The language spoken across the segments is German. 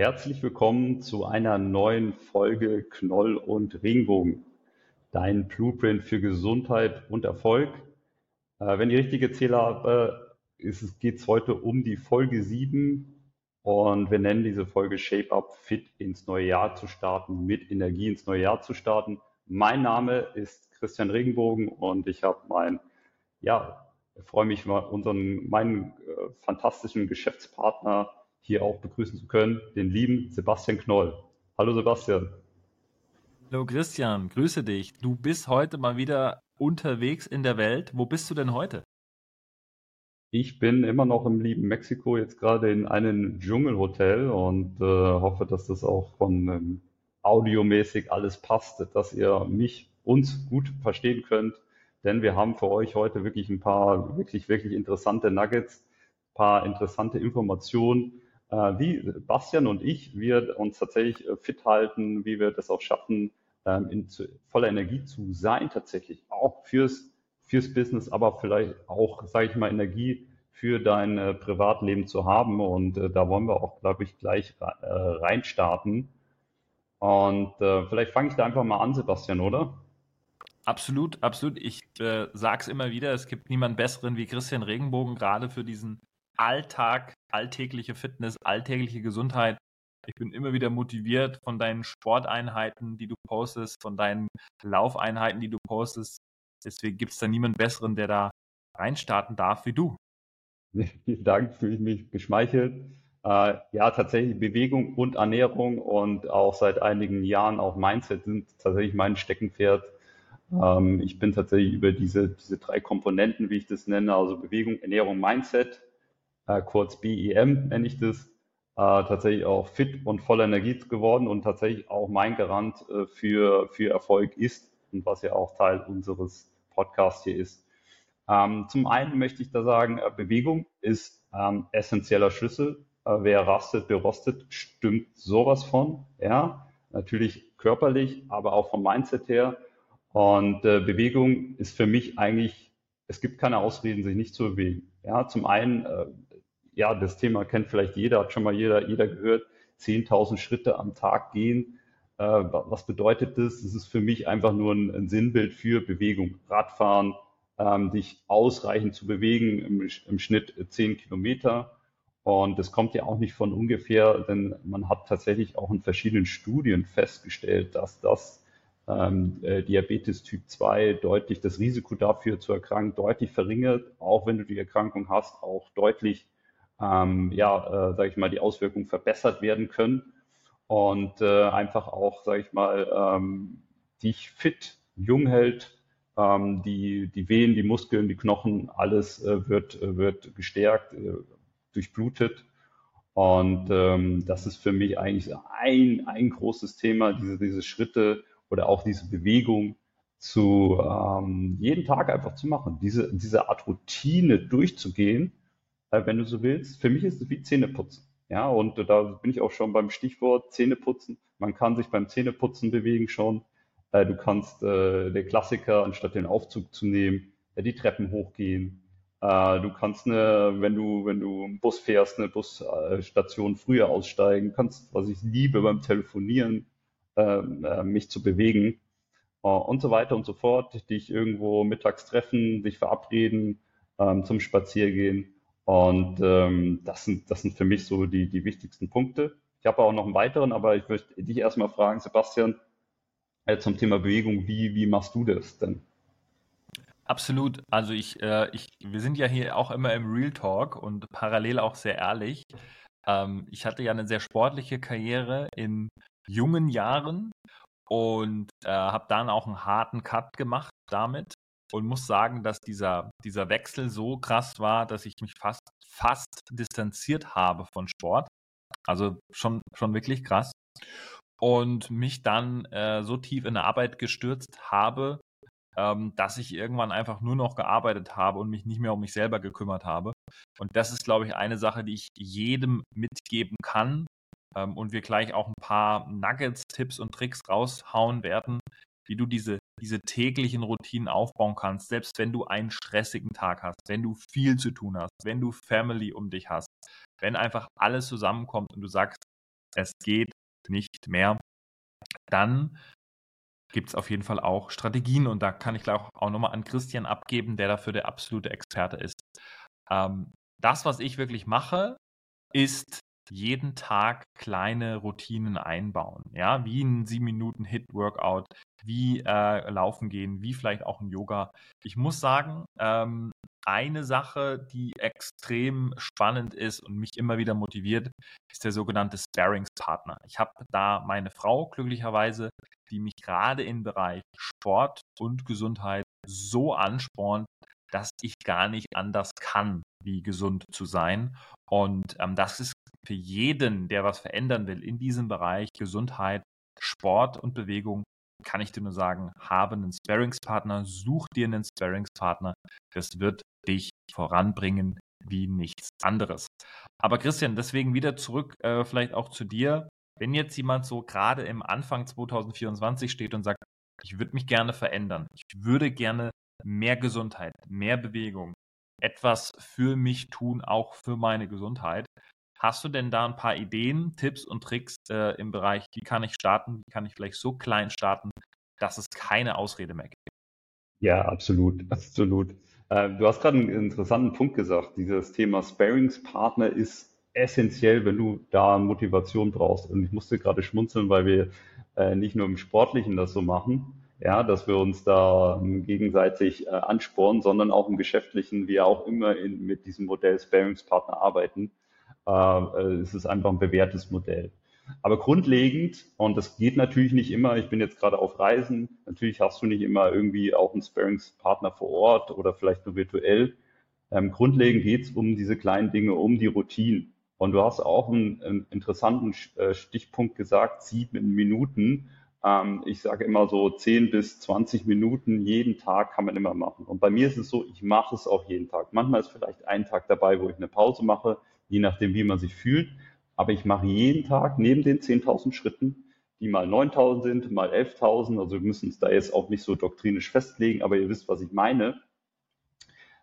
Herzlich willkommen zu einer neuen Folge Knoll und Regenbogen, dein Blueprint für Gesundheit und Erfolg. Äh, wenn ich richtig gezählt habe, geht es heute um die Folge 7 und wir nennen diese Folge Shape Up Fit ins neue Jahr zu starten, mit Energie ins neue Jahr zu starten. Mein Name ist Christian Regenbogen und ich habe mein, ja, freue mich mal unseren, meinen äh, fantastischen Geschäftspartner hier auch begrüßen zu können, den lieben Sebastian Knoll. Hallo Sebastian. Hallo Christian, grüße dich. Du bist heute mal wieder unterwegs in der Welt. Wo bist du denn heute? Ich bin immer noch im lieben Mexiko, jetzt gerade in einem Dschungelhotel und äh, hoffe, dass das auch von ähm, audiomäßig alles passt, dass ihr mich, uns gut verstehen könnt, denn wir haben für euch heute wirklich ein paar wirklich, wirklich interessante Nuggets, ein paar interessante Informationen, wie Bastian und ich, wir uns tatsächlich äh, fit halten, wie wir das auch schaffen, ähm, in voller Energie zu sein tatsächlich, auch fürs, fürs Business, aber vielleicht auch, sage ich mal, Energie für dein äh, Privatleben zu haben. Und äh, da wollen wir auch, glaube ich, gleich äh, reinstarten. Und äh, vielleicht fange ich da einfach mal an, Sebastian, oder? Absolut, absolut. Ich äh, sage es immer wieder, es gibt niemanden besseren wie Christian Regenbogen, gerade für diesen Alltag, alltägliche Fitness, alltägliche Gesundheit. Ich bin immer wieder motiviert von deinen Sporteinheiten, die du postest, von deinen Laufeinheiten, die du postest. Deswegen gibt es da niemanden besseren, der da reinstarten darf wie du. Vielen Dank, fühle ich mich geschmeichelt. Äh, ja, tatsächlich Bewegung und Ernährung und auch seit einigen Jahren auch Mindset sind tatsächlich mein Steckenpferd. Ähm, ich bin tatsächlich über diese, diese drei Komponenten, wie ich das nenne, also Bewegung, Ernährung, Mindset, äh, kurz BEM nenne ich das, äh, tatsächlich auch fit und voller Energie geworden und tatsächlich auch mein Garant äh, für, für Erfolg ist und was ja auch Teil unseres Podcasts hier ist. Ähm, zum einen möchte ich da sagen, äh, Bewegung ist ähm, essentieller Schlüssel. Äh, wer rastet, berostet, stimmt sowas von. Ja, natürlich körperlich, aber auch vom Mindset her. Und äh, Bewegung ist für mich eigentlich, es gibt keine Ausreden, sich nicht zu bewegen. Ja, zum einen ja, das Thema kennt vielleicht jeder, hat schon mal jeder, jeder gehört, 10.000 Schritte am Tag gehen. Äh, was bedeutet das? Das ist für mich einfach nur ein, ein Sinnbild für Bewegung. Radfahren, ähm, dich ausreichend zu bewegen, im, im Schnitt 10 Kilometer. Und das kommt ja auch nicht von ungefähr, denn man hat tatsächlich auch in verschiedenen Studien festgestellt, dass das ähm, äh, Diabetes Typ 2 deutlich das Risiko dafür zu erkranken deutlich verringert, auch wenn du die Erkrankung hast, auch deutlich ähm, ja, äh, sage ich mal, die Auswirkungen verbessert werden können und äh, einfach auch, sage ich mal, ähm, dich fit, jung hält, ähm, die, die Venen, die Muskeln, die Knochen, alles äh, wird, äh, wird gestärkt, äh, durchblutet. Und ähm, das ist für mich eigentlich ein, ein großes Thema, diese, diese Schritte oder auch diese Bewegung zu ähm, jeden Tag einfach zu machen, diese, diese Art Routine durchzugehen äh, wenn du so willst. Für mich ist es wie Zähneputzen. Ja, und da bin ich auch schon beim Stichwort Zähneputzen. Man kann sich beim Zähneputzen bewegen schon. Äh, du kannst äh, der Klassiker, anstatt den Aufzug zu nehmen, äh, die Treppen hochgehen. Du kannst eine, wenn du, wenn du einen Bus fährst, eine Busstation früher aussteigen, kannst, was ich liebe beim Telefonieren, ähm, äh, mich zu bewegen und so weiter und so fort. Dich irgendwo mittags treffen, dich verabreden, ähm, zum Spaziergehen. Und ähm, das, sind, das sind für mich so die, die wichtigsten Punkte. Ich habe auch noch einen weiteren, aber ich möchte dich erstmal fragen, Sebastian, äh, zum Thema Bewegung, wie, wie machst du das denn? Absolut. Also ich, äh, ich, wir sind ja hier auch immer im Real Talk und parallel auch sehr ehrlich. Ähm, ich hatte ja eine sehr sportliche Karriere in jungen Jahren und äh, habe dann auch einen harten Cut gemacht damit und muss sagen, dass dieser, dieser Wechsel so krass war, dass ich mich fast, fast distanziert habe von Sport. Also schon, schon wirklich krass. Und mich dann äh, so tief in der Arbeit gestürzt habe, ähm, dass ich irgendwann einfach nur noch gearbeitet habe und mich nicht mehr um mich selber gekümmert habe. Und das ist, glaube ich, eine Sache, die ich jedem mitgeben kann. Ähm, und wir gleich auch ein paar Nuggets, Tipps und Tricks raushauen werden, wie du diese diese täglichen Routinen aufbauen kannst, selbst wenn du einen stressigen Tag hast, wenn du viel zu tun hast, wenn du Family um dich hast, wenn einfach alles zusammenkommt und du sagst, es geht nicht mehr, dann gibt es auf jeden Fall auch Strategien und da kann ich gleich auch, nochmal an Christian abgeben, der dafür der absolute Experte ist. Ähm, das, was ich wirklich mache, ist jeden Tag kleine Routinen einbauen. Ja, wie ein 7 Minuten Hit-Workout, wie äh, laufen gehen, wie vielleicht auch ein Yoga. Ich muss sagen, ähm, eine Sache, die extrem spannend ist und mich immer wieder motiviert, ist der sogenannte Sparingspartner. Ich habe da meine Frau glücklicherweise, die mich gerade im Bereich Sport und Gesundheit so anspornt, dass ich gar nicht anders kann, wie gesund zu sein. Und ähm, das ist für jeden, der was verändern will in diesem Bereich Gesundheit, Sport und Bewegung, kann ich dir nur sagen, habe einen Sparingspartner, such dir einen Sparingspartner. Das wird dich voranbringen wie nichts anderes. Aber Christian, deswegen wieder zurück, äh, vielleicht auch zu dir. Wenn jetzt jemand so gerade im Anfang 2024 steht und sagt, ich würde mich gerne verändern, ich würde gerne mehr Gesundheit, mehr Bewegung, etwas für mich tun, auch für meine Gesundheit. Hast du denn da ein paar Ideen, Tipps und Tricks äh, im Bereich, wie kann ich starten, wie kann ich vielleicht so klein starten, dass es keine Ausrede mehr gibt? Ja, absolut, absolut. Äh, du hast gerade einen interessanten Punkt gesagt. Dieses Thema Sparingspartner ist essentiell, wenn du da Motivation brauchst. Und ich musste gerade schmunzeln, weil wir äh, nicht nur im Sportlichen das so machen, ja, dass wir uns da ähm, gegenseitig äh, anspornen, sondern auch im Geschäftlichen, wir auch immer in, mit diesem Modell Sparingspartner arbeiten. Äh, äh, es ist einfach ein bewährtes Modell. Aber grundlegend, und das geht natürlich nicht immer, ich bin jetzt gerade auf Reisen, natürlich hast du nicht immer irgendwie auch einen Sparingspartner vor Ort oder vielleicht nur virtuell. Ähm, grundlegend geht es um diese kleinen Dinge, um die Routinen. Und du hast auch einen, einen interessanten äh, Stichpunkt gesagt, sieben Minuten. Ähm, ich sage immer so 10 bis 20 Minuten jeden Tag kann man immer machen. Und bei mir ist es so, ich mache es auch jeden Tag. Manchmal ist vielleicht ein Tag dabei, wo ich eine Pause mache, je nachdem, wie man sich fühlt. Aber ich mache jeden Tag neben den 10.000 Schritten, die mal 9.000 sind, mal 11.000. Also wir müssen es da jetzt auch nicht so doktrinisch festlegen, aber ihr wisst, was ich meine.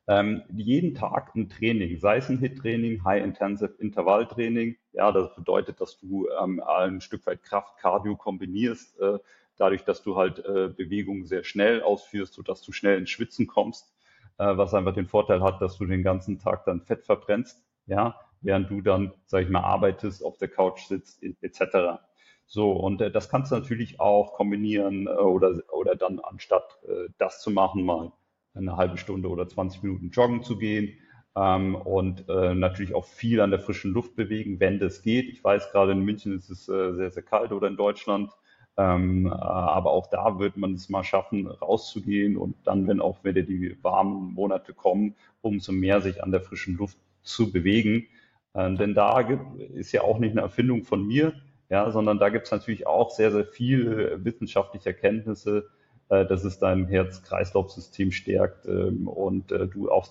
Ähm, jeden Tag ein Training, sei es ein HIT-Training, High-Intensive Intervalltraining. Ja, das bedeutet, dass du ähm, ein Stück weit Kraft, Cardio kombinierst, äh, dadurch, dass du halt äh, Bewegungen sehr schnell ausführst, sodass du schnell ins Schwitzen kommst, äh, was einfach den Vorteil hat, dass du den ganzen Tag dann Fett verbrennst, ja, während du dann, sag ich mal, arbeitest, auf der Couch sitzt, etc. So, und äh, das kannst du natürlich auch kombinieren äh, oder, oder dann anstatt äh, das zu machen, mal eine halbe Stunde oder 20 Minuten joggen zu gehen ähm, und äh, natürlich auch viel an der frischen Luft bewegen, wenn das geht. Ich weiß, gerade in München ist es äh, sehr, sehr kalt oder in Deutschland. Ähm, äh, aber auch da wird man es mal schaffen, rauszugehen und dann, wenn auch wieder die warmen Monate kommen, umso mehr sich an der frischen Luft zu bewegen. Ähm, denn da gibt, ist ja auch nicht eine Erfindung von mir, ja, sondern da gibt es natürlich auch sehr, sehr viele wissenschaftliche Erkenntnisse, äh, dass es dein Herz-Kreislauf-System stärkt ähm, und äh, du auch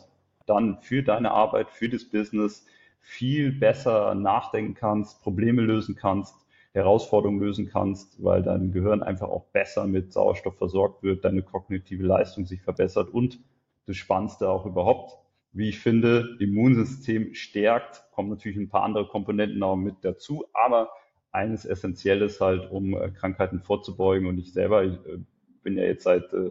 dann für deine Arbeit, für das Business viel besser nachdenken kannst, Probleme lösen kannst, Herausforderungen lösen kannst, weil dein Gehirn einfach auch besser mit Sauerstoff versorgt wird, deine kognitive Leistung sich verbessert und das Spannendste auch überhaupt, wie ich finde, Immunsystem stärkt, kommen natürlich ein paar andere Komponenten auch mit dazu, aber eines Essentielles halt, um äh, Krankheiten vorzubeugen und ich selber ich, bin ja jetzt seit äh,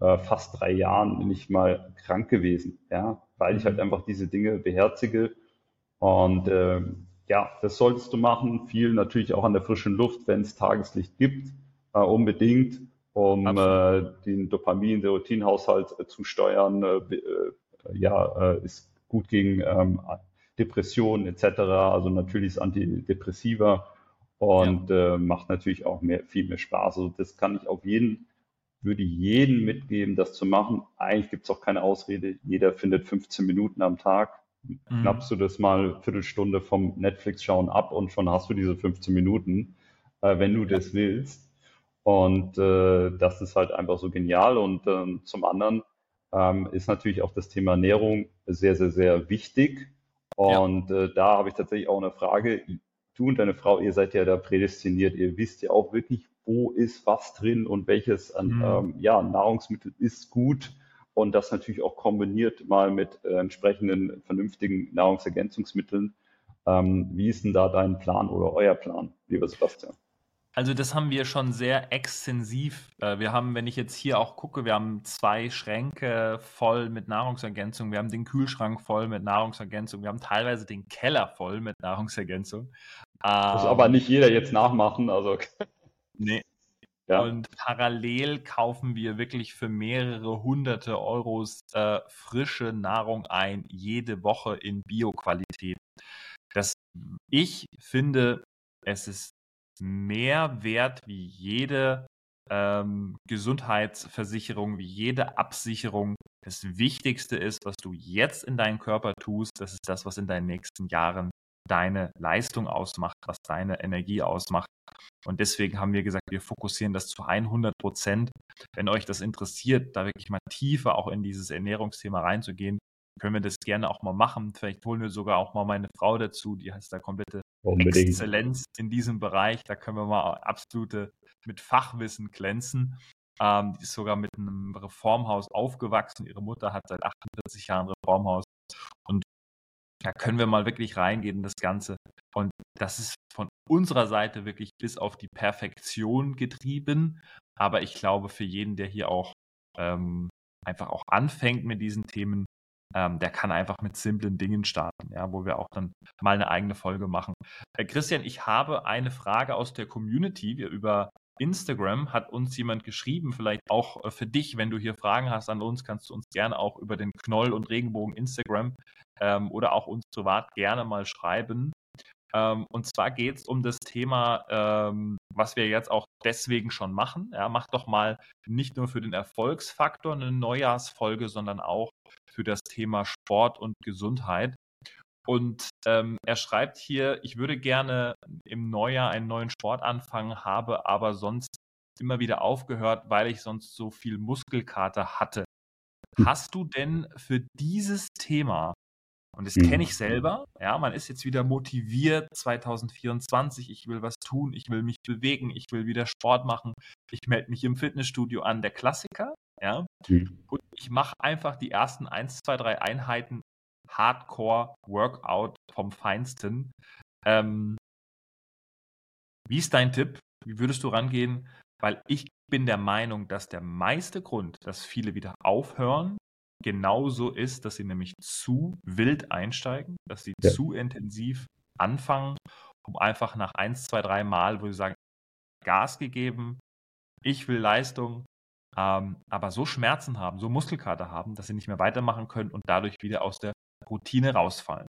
äh, fast drei Jahren nicht mal krank gewesen, ja, weil ich halt mhm. einfach diese Dinge beherzige. Und äh, ja, das solltest du machen. Viel natürlich auch an der frischen Luft, wenn es Tageslicht gibt, äh, unbedingt, um äh, den Dopamin, Serotinhaushalt äh, zu steuern. Ja, äh, ist gut gegen ähm, Depressionen etc. Also natürlich ist Antidepressiva und ja. äh, macht natürlich auch mehr, viel mehr Spaß. Also das kann ich auf jeden würde jedem mitgeben, das zu machen. Eigentlich gibt es auch keine Ausrede. Jeder findet 15 Minuten am Tag. Mhm. Knappst du das mal eine Viertelstunde vom Netflix-Schauen ab und schon hast du diese 15 Minuten, äh, wenn du das willst. Und äh, das ist halt einfach so genial. Und ähm, zum anderen ähm, ist natürlich auch das Thema Ernährung sehr, sehr, sehr wichtig. Und ja. äh, da habe ich tatsächlich auch eine Frage. Du und deine Frau, ihr seid ja da prädestiniert. Ihr wisst ja auch wirklich, wo ist was drin und welches an mhm. ähm, ja, Nahrungsmittel ist gut und das natürlich auch kombiniert mal mit äh, entsprechenden vernünftigen Nahrungsergänzungsmitteln. Ähm, wie ist denn da dein Plan oder euer Plan, lieber Sebastian? Also das haben wir schon sehr extensiv. Äh, wir haben, wenn ich jetzt hier auch gucke, wir haben zwei Schränke voll mit Nahrungsergänzung, wir haben den Kühlschrank voll mit Nahrungsergänzung, wir haben teilweise den Keller voll mit Nahrungsergänzung. Muss aber ähm, nicht jeder jetzt nachmachen, also. Nee. Ja. Und parallel kaufen wir wirklich für mehrere hunderte Euros äh, frische Nahrung ein, jede Woche in Bioqualität. Das, ich finde, es ist mehr wert wie jede ähm, Gesundheitsversicherung, wie jede Absicherung. Das Wichtigste ist, was du jetzt in deinen Körper tust, das ist das, was in deinen nächsten Jahren deine Leistung ausmacht, was deine Energie ausmacht. Und deswegen haben wir gesagt, wir fokussieren das zu 100 Prozent. Wenn euch das interessiert, da wirklich mal tiefer auch in dieses Ernährungsthema reinzugehen, können wir das gerne auch mal machen. Vielleicht holen wir sogar auch mal meine Frau dazu, die heißt da komplette Unbedingt. Exzellenz in diesem Bereich. Da können wir mal absolute mit Fachwissen glänzen. Ähm, die ist sogar mit einem Reformhaus aufgewachsen. Ihre Mutter hat seit 48 Jahren Reformhaus. Und da können wir mal wirklich reingehen in das Ganze. Und das ist von unserer Seite wirklich bis auf die Perfektion getrieben. Aber ich glaube, für jeden, der hier auch ähm, einfach auch anfängt mit diesen Themen, ähm, der kann einfach mit simplen Dingen starten, ja, wo wir auch dann mal eine eigene Folge machen. Äh, Christian, ich habe eine Frage aus der Community. Wir über Instagram hat uns jemand geschrieben, vielleicht auch äh, für dich, wenn du hier Fragen hast an uns, kannst du uns gerne auch über den Knoll und Regenbogen Instagram ähm, oder auch uns privat gerne mal schreiben. Ähm, und zwar geht es um das Thema, ähm, was wir jetzt auch deswegen schon machen. Ja, mach doch mal nicht nur für den Erfolgsfaktor eine Neujahrsfolge, sondern auch für das Thema Sport und Gesundheit. Und ähm, er schreibt hier, ich würde gerne im Neujahr einen neuen Sport anfangen, habe aber sonst immer wieder aufgehört, weil ich sonst so viel Muskelkater hatte. Hast du denn für dieses Thema und das kenne mhm. ich selber. Ja, man ist jetzt wieder motiviert 2024. Ich will was tun, ich will mich bewegen, ich will wieder Sport machen. Ich melde mich im Fitnessstudio an, der Klassiker. Ja, mhm. und ich mache einfach die ersten 1, 2, 3 Einheiten Hardcore Workout vom Feinsten. Ähm, wie ist dein Tipp? Wie würdest du rangehen? Weil ich bin der Meinung, dass der meiste Grund, dass viele wieder aufhören, genauso ist, dass sie nämlich zu wild einsteigen, dass sie ja. zu intensiv anfangen, um einfach nach eins, zwei, drei Mal, wo sie sagen, Gas gegeben, ich will Leistung, ähm, aber so Schmerzen haben, so Muskelkater haben, dass sie nicht mehr weitermachen können und dadurch wieder aus der Routine rausfallen.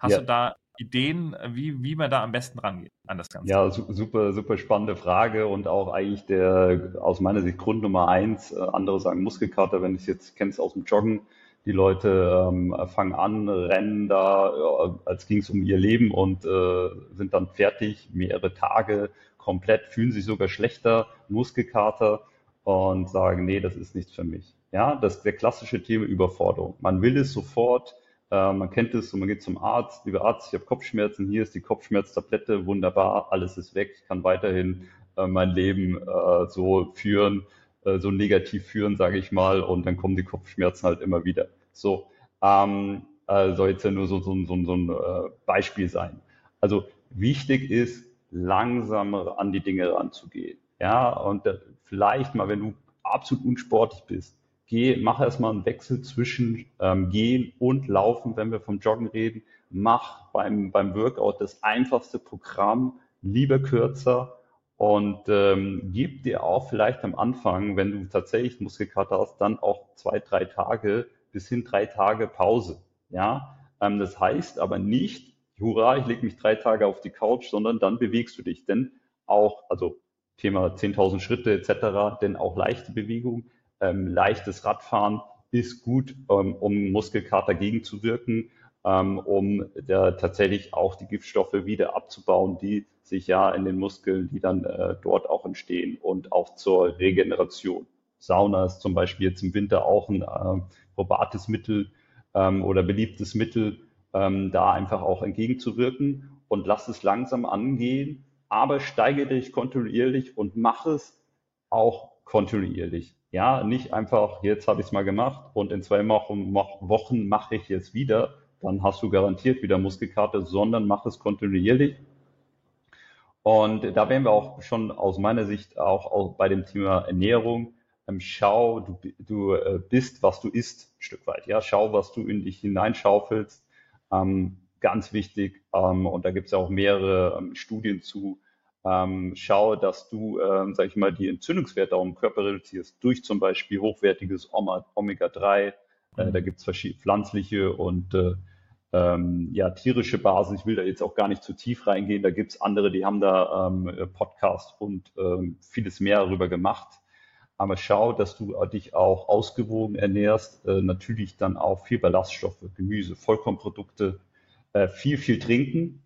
Hast ja. du da Ideen, wie, wie man da am besten rangeht an das Ganze? Ja, super, super spannende Frage und auch eigentlich der aus meiner Sicht Grund Nummer eins. Äh, andere sagen Muskelkater, wenn ich es jetzt kennst aus dem Joggen. Die Leute ähm, fangen an, rennen da, ja, als ging es um ihr Leben und äh, sind dann fertig, mehrere Tage komplett, fühlen sich sogar schlechter, Muskelkater und sagen, nee, das ist nichts für mich. Ja, das ist der klassische Thema Überforderung. Man will es sofort, äh, man kennt es und man geht zum Arzt, lieber Arzt, ich habe Kopfschmerzen, hier ist die Kopfschmerztablette, wunderbar, alles ist weg, ich kann weiterhin äh, mein Leben äh, so führen, äh, so negativ führen, sage ich mal, und dann kommen die Kopfschmerzen halt immer wieder. So, ähm, äh, soll jetzt ja nur so, so, so, so ein äh, Beispiel sein. Also wichtig ist, langsamer an die Dinge ranzugehen. Ja, und äh, vielleicht mal, wenn du absolut unsportlich bist, geh, mach erstmal einen Wechsel zwischen ähm, Gehen und Laufen, wenn wir vom Joggen reden. Mach beim, beim Workout das einfachste Programm, lieber kürzer und ähm, gib dir auch vielleicht am Anfang, wenn du tatsächlich Muskelkater hast, dann auch zwei, drei Tage bis hin drei Tage Pause. Ja, ähm, das heißt aber nicht, hurra, ich lege mich drei Tage auf die Couch, sondern dann bewegst du dich. Denn auch, also Thema 10.000 Schritte etc., denn auch leichte Bewegung, ähm, leichtes Radfahren ist gut, ähm, um Muskelkater gegenzuwirken, ähm, um der, tatsächlich auch die Giftstoffe wieder abzubauen, die sich ja in den Muskeln, die dann äh, dort auch entstehen und auch zur Regeneration. Sauna ist zum Beispiel jetzt im Winter auch ein äh, probates Mittel ähm, oder beliebtes Mittel, ähm, da einfach auch entgegenzuwirken und lass es langsam angehen, aber steige dich kontinuierlich und mach es auch kontinuierlich. Ja, nicht einfach, jetzt habe ich es mal gemacht und in zwei Wochen, Wochen mache ich jetzt wieder, dann hast du garantiert wieder Muskelkater, sondern mach es kontinuierlich. Und da wären wir auch schon aus meiner Sicht auch, auch bei dem Thema Ernährung. Ähm, schau, du, du äh, bist, was du isst, ein Stück weit. Ja, schau, was du in dich hineinschaufelst. Ähm, ganz wichtig. Ähm, und da gibt es ja auch mehrere ähm, Studien zu. Ähm, schau, dass du, ähm, sag ich mal, die Entzündungswerte auch im Körper reduzierst durch zum Beispiel hochwertiges Omega-3. Äh, mhm. da gibt es verschiedene pflanzliche und äh, ähm, ja, tierische Basis. Ich will da jetzt auch gar nicht zu tief reingehen. Da gibt es andere, die haben da ähm, Podcast und ähm, vieles mehr darüber gemacht. Aber schau, dass du dich auch ausgewogen ernährst. Äh, natürlich dann auch viel Ballaststoffe, Gemüse, Vollkornprodukte, äh, viel, viel trinken.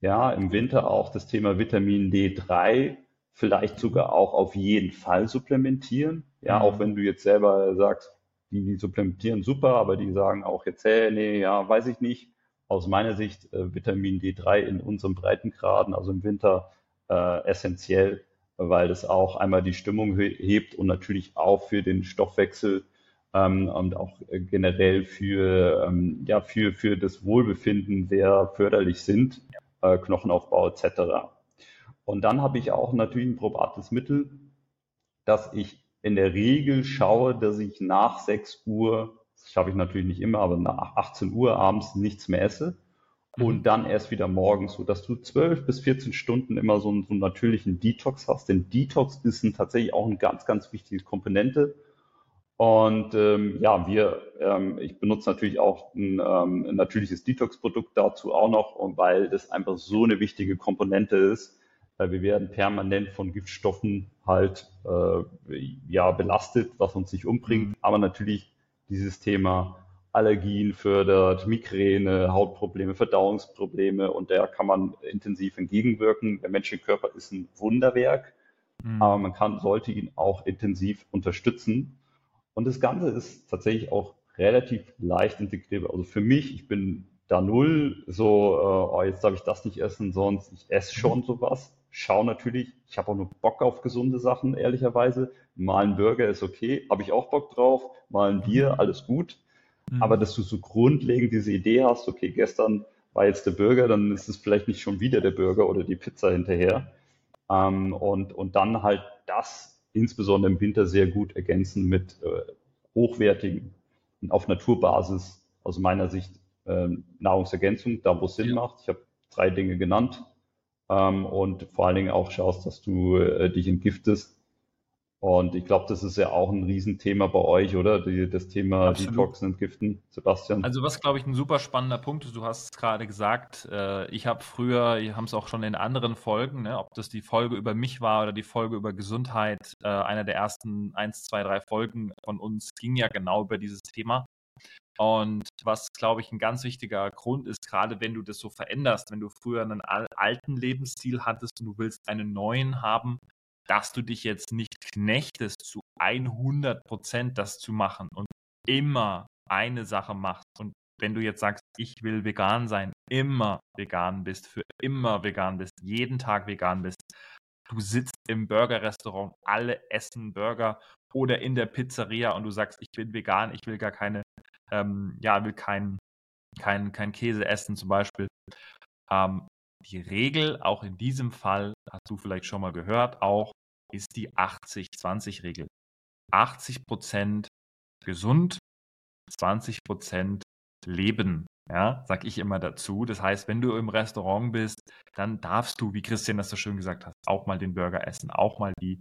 Ja, im Winter auch das Thema Vitamin D3 vielleicht sogar auch auf jeden Fall supplementieren. Ja, mhm. auch wenn du jetzt selber sagst, die, die supplementieren super, aber die sagen auch jetzt, hey, nee, ja, weiß ich nicht. Aus meiner Sicht äh, Vitamin D3 in unseren Breitengraden, also im Winter, äh, essentiell, weil das auch einmal die Stimmung hebt und natürlich auch für den Stoffwechsel ähm, und auch äh, generell für, ähm, ja, für, für das Wohlbefinden sehr förderlich sind, äh, Knochenaufbau etc. Und dann habe ich auch natürlich ein probates Mittel, dass ich in der Regel schaue, dass ich nach 6 Uhr, das schaffe ich natürlich nicht immer, aber nach 18 Uhr abends nichts mehr esse mhm. und dann erst wieder morgens, so dass du 12 bis 14 Stunden immer so einen, so einen natürlichen Detox hast. Denn Detox ist ein, tatsächlich auch eine ganz, ganz wichtige Komponente. Und ähm, ja, wir, ähm, ich benutze natürlich auch ein, ähm, ein natürliches Detox-Produkt dazu auch noch, weil das einfach so eine wichtige Komponente ist wir werden permanent von Giftstoffen halt äh, ja belastet, was uns nicht umbringt. Mhm. Aber natürlich dieses Thema Allergien fördert, Migräne, Hautprobleme, Verdauungsprobleme und da kann man intensiv entgegenwirken. Der menschliche Körper ist ein Wunderwerk, mhm. aber man kann, sollte ihn auch intensiv unterstützen. Und das Ganze ist tatsächlich auch relativ leicht integrierbar. Also für mich, ich bin da null, so, äh, oh, jetzt darf ich das nicht essen, sonst ich esse schon mhm. sowas schaue natürlich, ich habe auch nur Bock auf gesunde Sachen, ehrlicherweise. Mal ein Burger ist okay, habe ich auch Bock drauf. Mal ein Bier, mhm. alles gut. Mhm. Aber dass du so grundlegend diese Idee hast, okay, gestern war jetzt der Burger, dann ist es vielleicht nicht schon wieder der Burger oder die Pizza hinterher. Ähm, und, und dann halt das insbesondere im Winter sehr gut ergänzen mit äh, hochwertigen und auf Naturbasis aus meiner Sicht äh, Nahrungsergänzung, da wo es Sinn ja. macht. Ich habe drei Dinge genannt ähm, und vor allen Dingen auch schaust, dass du äh, dich entgiftest. Und ich glaube, das ist ja auch ein Riesenthema bei euch, oder? Die, das Thema Absolut. Detoxen, Entgiften, Sebastian. Also was, glaube ich, ein super spannender Punkt ist, du hast es gerade gesagt, äh, ich habe früher, wir haben es auch schon in anderen Folgen, ne, ob das die Folge über mich war oder die Folge über Gesundheit, äh, einer der ersten eins, zwei, drei Folgen von uns ging ja genau über dieses Thema. Und was, glaube ich, ein ganz wichtiger Grund ist, gerade wenn du das so veränderst, wenn du früher einen alten Lebensstil hattest und du willst einen neuen haben, dass du dich jetzt nicht knechtest, zu 100 Prozent das zu machen und immer eine Sache machst. Und wenn du jetzt sagst, ich will vegan sein, immer vegan bist, für immer vegan bist, jeden Tag vegan bist, du sitzt im Burgerrestaurant, alle essen Burger oder in der Pizzeria und du sagst, ich bin vegan, ich will gar keine ähm, ja, will kein, kein, kein Käse essen zum Beispiel. Ähm, die Regel, auch in diesem Fall, hast du vielleicht schon mal gehört, auch ist die 80-20-Regel. 80 Prozent gesund, 20 Prozent leben. Ja, sag ich immer dazu. Das heißt, wenn du im Restaurant bist, dann darfst du, wie Christian das so schön gesagt hat, auch mal den Burger essen, auch mal die,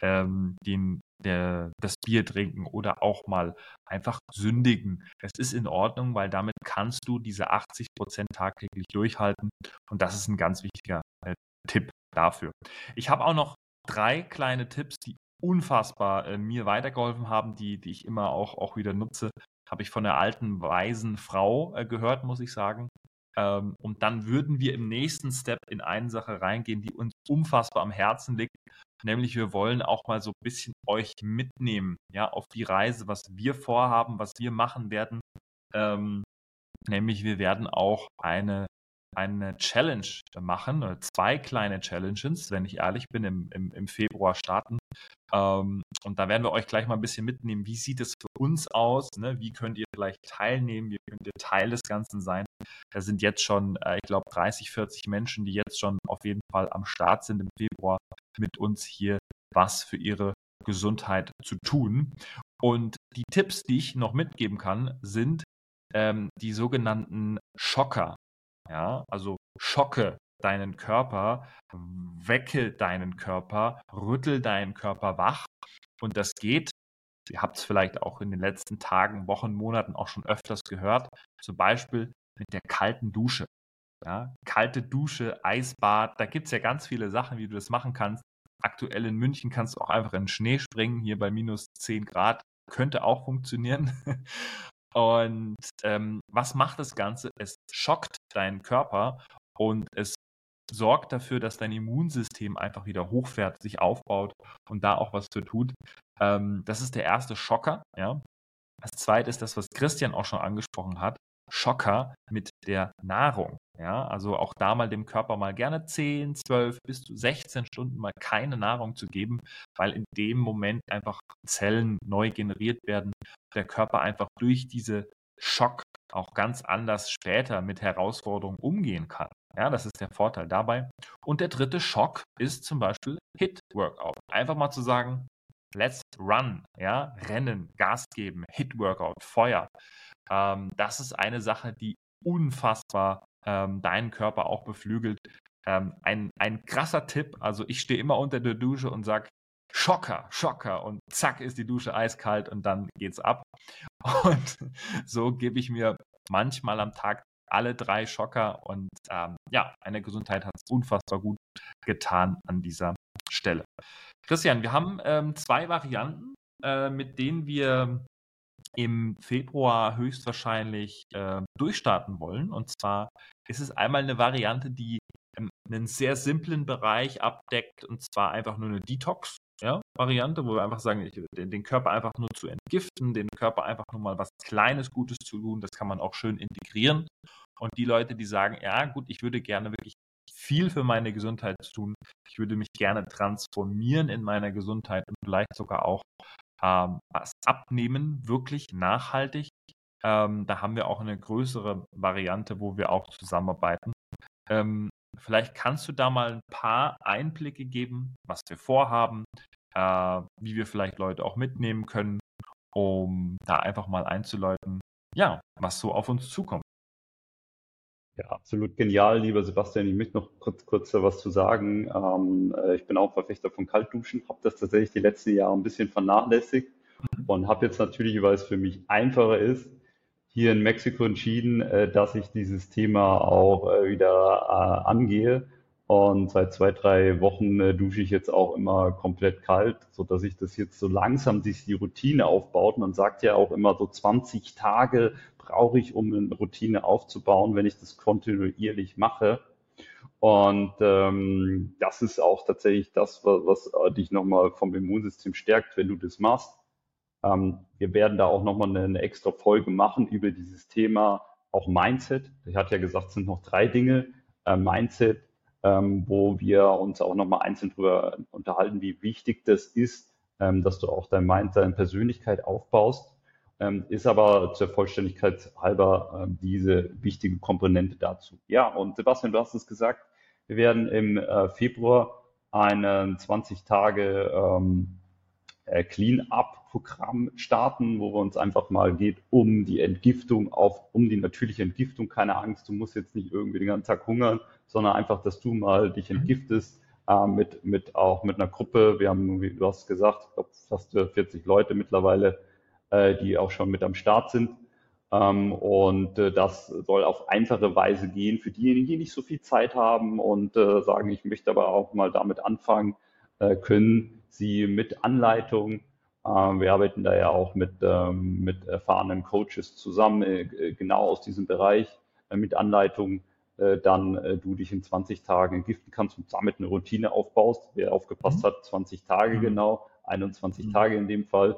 ähm, den, der, das Bier trinken oder auch mal einfach sündigen. Es ist in Ordnung, weil damit kannst du diese 80 Prozent tagtäglich durchhalten. Und das ist ein ganz wichtiger äh, Tipp dafür. Ich habe auch noch drei kleine Tipps, die unfassbar äh, mir weitergeholfen haben, die, die ich immer auch, auch wieder nutze. Habe ich von der alten, weisen Frau äh, gehört, muss ich sagen. Ähm, und dann würden wir im nächsten Step in eine Sache reingehen, die uns unfassbar am Herzen liegt. Nämlich wir wollen auch mal so ein bisschen euch mitnehmen, ja, auf die Reise, was wir vorhaben, was wir machen werden. Ähm, nämlich wir werden auch eine eine Challenge machen, oder zwei kleine Challenges, wenn ich ehrlich bin, im, im, im Februar starten. Ähm, und da werden wir euch gleich mal ein bisschen mitnehmen, wie sieht es für uns aus, ne? wie könnt ihr vielleicht teilnehmen, wie könnt ihr Teil des Ganzen sein. Da sind jetzt schon, äh, ich glaube, 30, 40 Menschen, die jetzt schon auf jeden Fall am Start sind im Februar, mit uns hier was für ihre Gesundheit zu tun. Und die Tipps, die ich noch mitgeben kann, sind ähm, die sogenannten Schocker. Ja, also schocke deinen Körper, wecke deinen Körper, rüttel deinen Körper wach. Und das geht, ihr habt es vielleicht auch in den letzten Tagen, Wochen, Monaten auch schon öfters gehört, zum Beispiel mit der kalten Dusche. Ja, kalte Dusche, Eisbad, da gibt es ja ganz viele Sachen, wie du das machen kannst. Aktuell in München kannst du auch einfach in den Schnee springen, hier bei minus 10 Grad. Könnte auch funktionieren. Und ähm, was macht das Ganze? Es schockt deinen Körper und es sorgt dafür, dass dein Immunsystem einfach wieder hochfährt, sich aufbaut und da auch was für tut. Ähm, das ist der erste Schocker. Ja. Das zweite ist das, was Christian auch schon angesprochen hat. Schocker mit der Nahrung. Ja, also auch da mal dem Körper mal gerne 10, 12 bis zu 16 Stunden mal keine Nahrung zu geben, weil in dem Moment einfach Zellen neu generiert werden, der Körper einfach durch diese Schock auch ganz anders später mit Herausforderungen umgehen kann. Ja, das ist der Vorteil dabei. Und der dritte Schock ist zum Beispiel Hit Workout. Einfach mal zu sagen, let's run, ja, rennen, Gas geben, Hit Workout, Feuer. Ähm, das ist eine Sache, die unfassbar ähm, deinen Körper auch beflügelt. Ähm, ein, ein krasser Tipp, also ich stehe immer unter der Dusche und sage, Schocker, Schocker und zack ist die Dusche eiskalt und dann geht's ab. Und so gebe ich mir manchmal am Tag alle drei Schocker und ähm, ja, meine Gesundheit hat es unfassbar gut getan an dieser Stelle. Christian, wir haben ähm, zwei Varianten, äh, mit denen wir im Februar höchstwahrscheinlich äh, durchstarten wollen. Und zwar ist es einmal eine Variante, die ähm, einen sehr simplen Bereich abdeckt, und zwar einfach nur eine Detox. Ja, Variante, wo wir einfach sagen, ich, den, den, Körper einfach nur zu entgiften, den Körper einfach nur mal was Kleines Gutes zu tun, das kann man auch schön integrieren. Und die Leute, die sagen, ja gut, ich würde gerne wirklich viel für meine Gesundheit tun, ich würde mich gerne transformieren in meiner Gesundheit und vielleicht sogar auch ähm, was abnehmen, wirklich nachhaltig. Ähm, da haben wir auch eine größere Variante, wo wir auch zusammenarbeiten. Ähm, vielleicht kannst du da mal ein paar Einblicke geben, was wir vorhaben, äh, wie wir vielleicht Leute auch mitnehmen können, um da einfach mal einzuläuten, ja, was so auf uns zukommt. Ja, absolut genial, lieber Sebastian. Ich möchte noch kurz, kurz was zu sagen. Ähm, äh, ich bin auch Verfechter von Kaltduschen, habe das tatsächlich die letzten Jahre ein bisschen vernachlässigt mhm. und habe jetzt natürlich, weil es für mich einfacher ist, hier in Mexiko entschieden, äh, dass ich dieses Thema auch äh, wieder äh, angehe. Und seit zwei, drei Wochen äh, dusche ich jetzt auch immer komplett kalt, so dass ich das jetzt so langsam sich die Routine aufbaut. Man sagt ja auch immer so 20 Tage brauche ich, um eine Routine aufzubauen, wenn ich das kontinuierlich mache. Und ähm, das ist auch tatsächlich das, was, was dich nochmal vom Immunsystem stärkt, wenn du das machst. Ähm, wir werden da auch nochmal eine, eine extra Folge machen über dieses Thema auch Mindset. Ich hatte ja gesagt, es sind noch drei Dinge. Äh, Mindset, ähm, wo wir uns auch nochmal einzeln darüber unterhalten, wie wichtig das ist, ähm, dass du auch dein Mind, deine Persönlichkeit aufbaust ähm, ist aber zur Vollständigkeit halber äh, diese wichtige Komponente dazu. Ja, und Sebastian, du hast es gesagt, wir werden im äh, Februar ein 20 Tage ähm, äh, Clean-up-Programm starten, wo wir uns einfach mal geht um die Entgiftung auf, um die natürliche Entgiftung. Keine Angst, du musst jetzt nicht irgendwie den ganzen Tag hungern, sondern einfach, dass du mal dich mhm. entgiftest. Äh, mit, mit auch mit einer Gruppe. Wir haben, wie du hast gesagt, ich glaube, fast 40 Leute mittlerweile äh, die auch schon mit am Start sind. Ähm, und äh, das soll auf einfache Weise gehen für diejenigen, die nicht so viel Zeit haben und äh, sagen, ich möchte aber auch mal damit anfangen, können sie mit Anleitung wir arbeiten da ja auch mit, ähm, mit erfahrenen Coaches zusammen, genau aus diesem Bereich, mit Anleitung, dann du dich in 20 Tagen entgiften kannst und damit eine Routine aufbaust. Wer aufgepasst mhm. hat, 20 Tage mhm. genau, 21 mhm. Tage in dem Fall.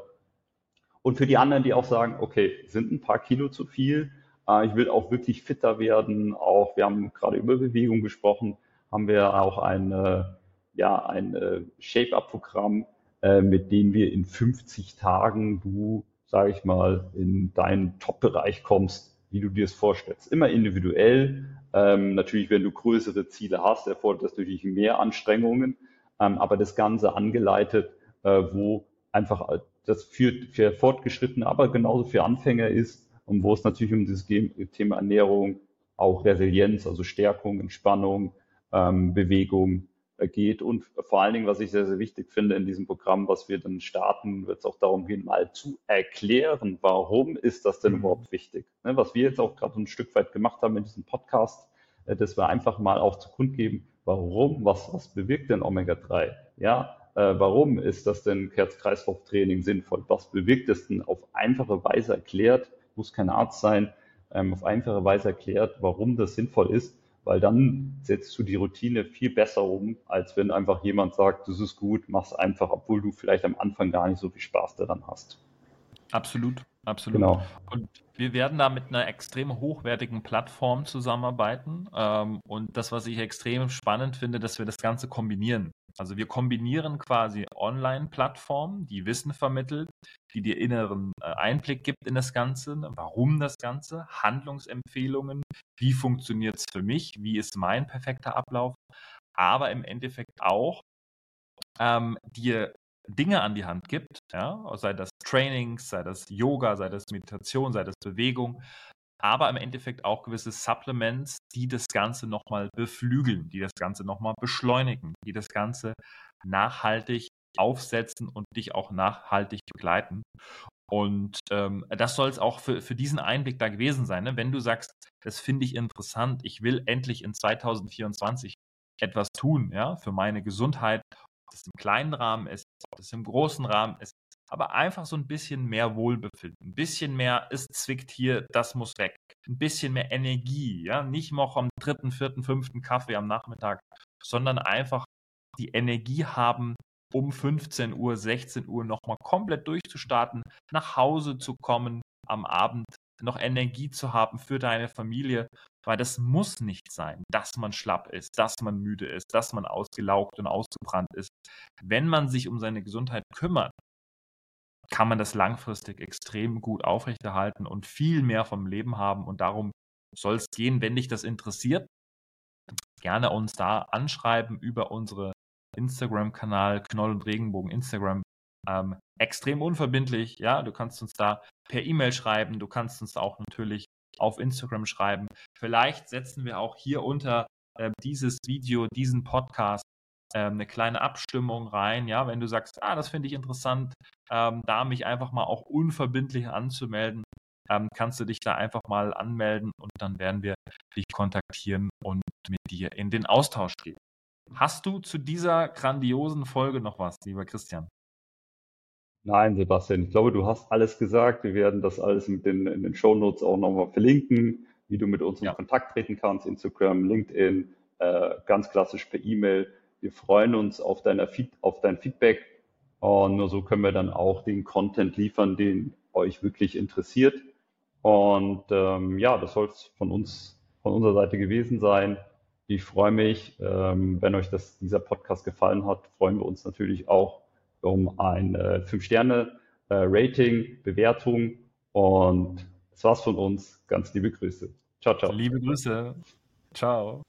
Und für die anderen, die auch sagen, okay, sind ein paar Kilo zu viel, Äh, ich will auch wirklich fitter werden. Auch wir haben gerade über Bewegung gesprochen, haben wir auch ein, ja, ein Shape-Up-Programm, äh, mit dem wir in 50 Tagen du, sage ich mal, in deinen Top-Bereich kommst, wie du dir es vorstellst. Immer individuell. Ähm, natürlich, wenn du größere Ziele hast, erfordert das natürlich mehr Anstrengungen, ähm, aber das Ganze angeleitet, äh, wo einfach das für, für Fortgeschrittene, aber genauso für Anfänger ist und wo es natürlich um dieses Thema Ernährung, auch Resilienz, also Stärkung, Entspannung, ähm, Bewegung äh, geht. Und vor allen Dingen, was ich sehr, sehr wichtig finde in diesem Programm, was wir dann starten, wird es auch darum gehen, mal zu erklären, warum ist das denn mhm. überhaupt wichtig. Ne, was wir jetzt auch gerade ein Stück weit gemacht haben in diesem Podcast, äh, dass wir einfach mal auch zu Grund geben, warum, was, was bewirkt denn Omega-3? Ja, warum ist das denn Herz-Kreislauf-Training sinnvoll? Was bewirkt es denn auf einfache Weise erklärt, muss kein Arzt sein, ähm, auf einfache Weise erklärt, warum das sinnvoll ist weil dann setzt du die Routine viel besser um, als wenn einfach jemand sagt, das ist gut, mach's einfach, obwohl du vielleicht am Anfang gar nicht so viel Spaß daran hast. Absolut, absolut. Genau. Und wir werden da mit einer extrem hochwertigen Plattform zusammenarbeiten. Ähm, und das, was ich extrem spannend finde, dass wir das Ganze kombinieren. Also wir kombinieren quasi Online-Plattformen, die Wissen vermittelt, die dir inneren äh, Einblick gibt in das Ganze, ne, warum das Ganze, Handlungsempfehlungen, wie funktioniert es für mich, wie ist mein perfekter Ablauf, aber im Endeffekt auch ähm, dir Dinge an die Hand gibt, ja, sei das Trainings, sei das Yoga, sei das Meditation, sei das Bewegung, aber im Endeffekt auch gewisse Supplements, die das Ganze nochmal beflügeln, die das Ganze nochmal beschleunigen, die das Ganze nachhaltig aufsetzen und dich auch nachhaltig begleiten. Und ähm, das soll es auch für, für diesen Einblick da gewesen sein. Ne? Wenn du sagst, das finde ich interessant, ich will endlich in 2024 etwas tun, ja, für meine Gesundheit, ob das im kleinen Rahmen ist, ob das im großen Rahmen ist, aber einfach so ein bisschen mehr Wohlbefinden, ein bisschen mehr, es zwickt hier, das muss weg, ein bisschen mehr Energie, ja, nicht noch am dritten, vierten, fünften Kaffee am Nachmittag, sondern einfach die Energie haben, um 15 Uhr, 16 Uhr nochmal komplett durchzustarten, nach Hause zu kommen, am Abend noch Energie zu haben für deine Familie, weil das muss nicht sein, dass man schlapp ist, dass man müde ist, dass man ausgelaugt und ausgebrannt ist. Wenn man sich um seine Gesundheit kümmert, kann man das langfristig extrem gut aufrechterhalten und viel mehr vom Leben haben. Und darum soll es gehen, wenn dich das interessiert. Gerne uns da anschreiben über unsere Instagram-Kanal Knoll und Regenbogen Instagram. Ähm, extrem unverbindlich, ja. Du kannst uns da per E-Mail schreiben, du kannst uns auch natürlich auf Instagram schreiben. Vielleicht setzen wir auch hier unter äh, dieses Video, diesen Podcast ähm, eine kleine Abstimmung rein, ja, wenn du sagst, ah, das finde ich interessant, ähm, da mich einfach mal auch unverbindlich anzumelden, ähm, kannst du dich da einfach mal anmelden und dann werden wir dich kontaktieren und mit dir in den Austausch gehen. Hast du zu dieser grandiosen Folge noch was, lieber Christian? Nein, Sebastian, ich glaube, du hast alles gesagt. Wir werden das alles mit den, in den Shownotes auch nochmal verlinken, wie du mit uns in ja. Kontakt treten kannst, Instagram, LinkedIn, äh, ganz klassisch per E-Mail. Wir freuen uns auf, deiner Feed, auf dein Feedback und nur so können wir dann auch den Content liefern, den euch wirklich interessiert. Und ähm, ja, das soll es von uns, von unserer Seite gewesen sein. Ich freue mich, ähm, wenn euch das, dieser Podcast gefallen hat, freuen wir uns natürlich auch um ein äh, 5-Sterne-Rating, äh, Bewertung. Und das war's von uns. Ganz liebe Grüße. Ciao, ciao. Liebe Grüße. Ciao.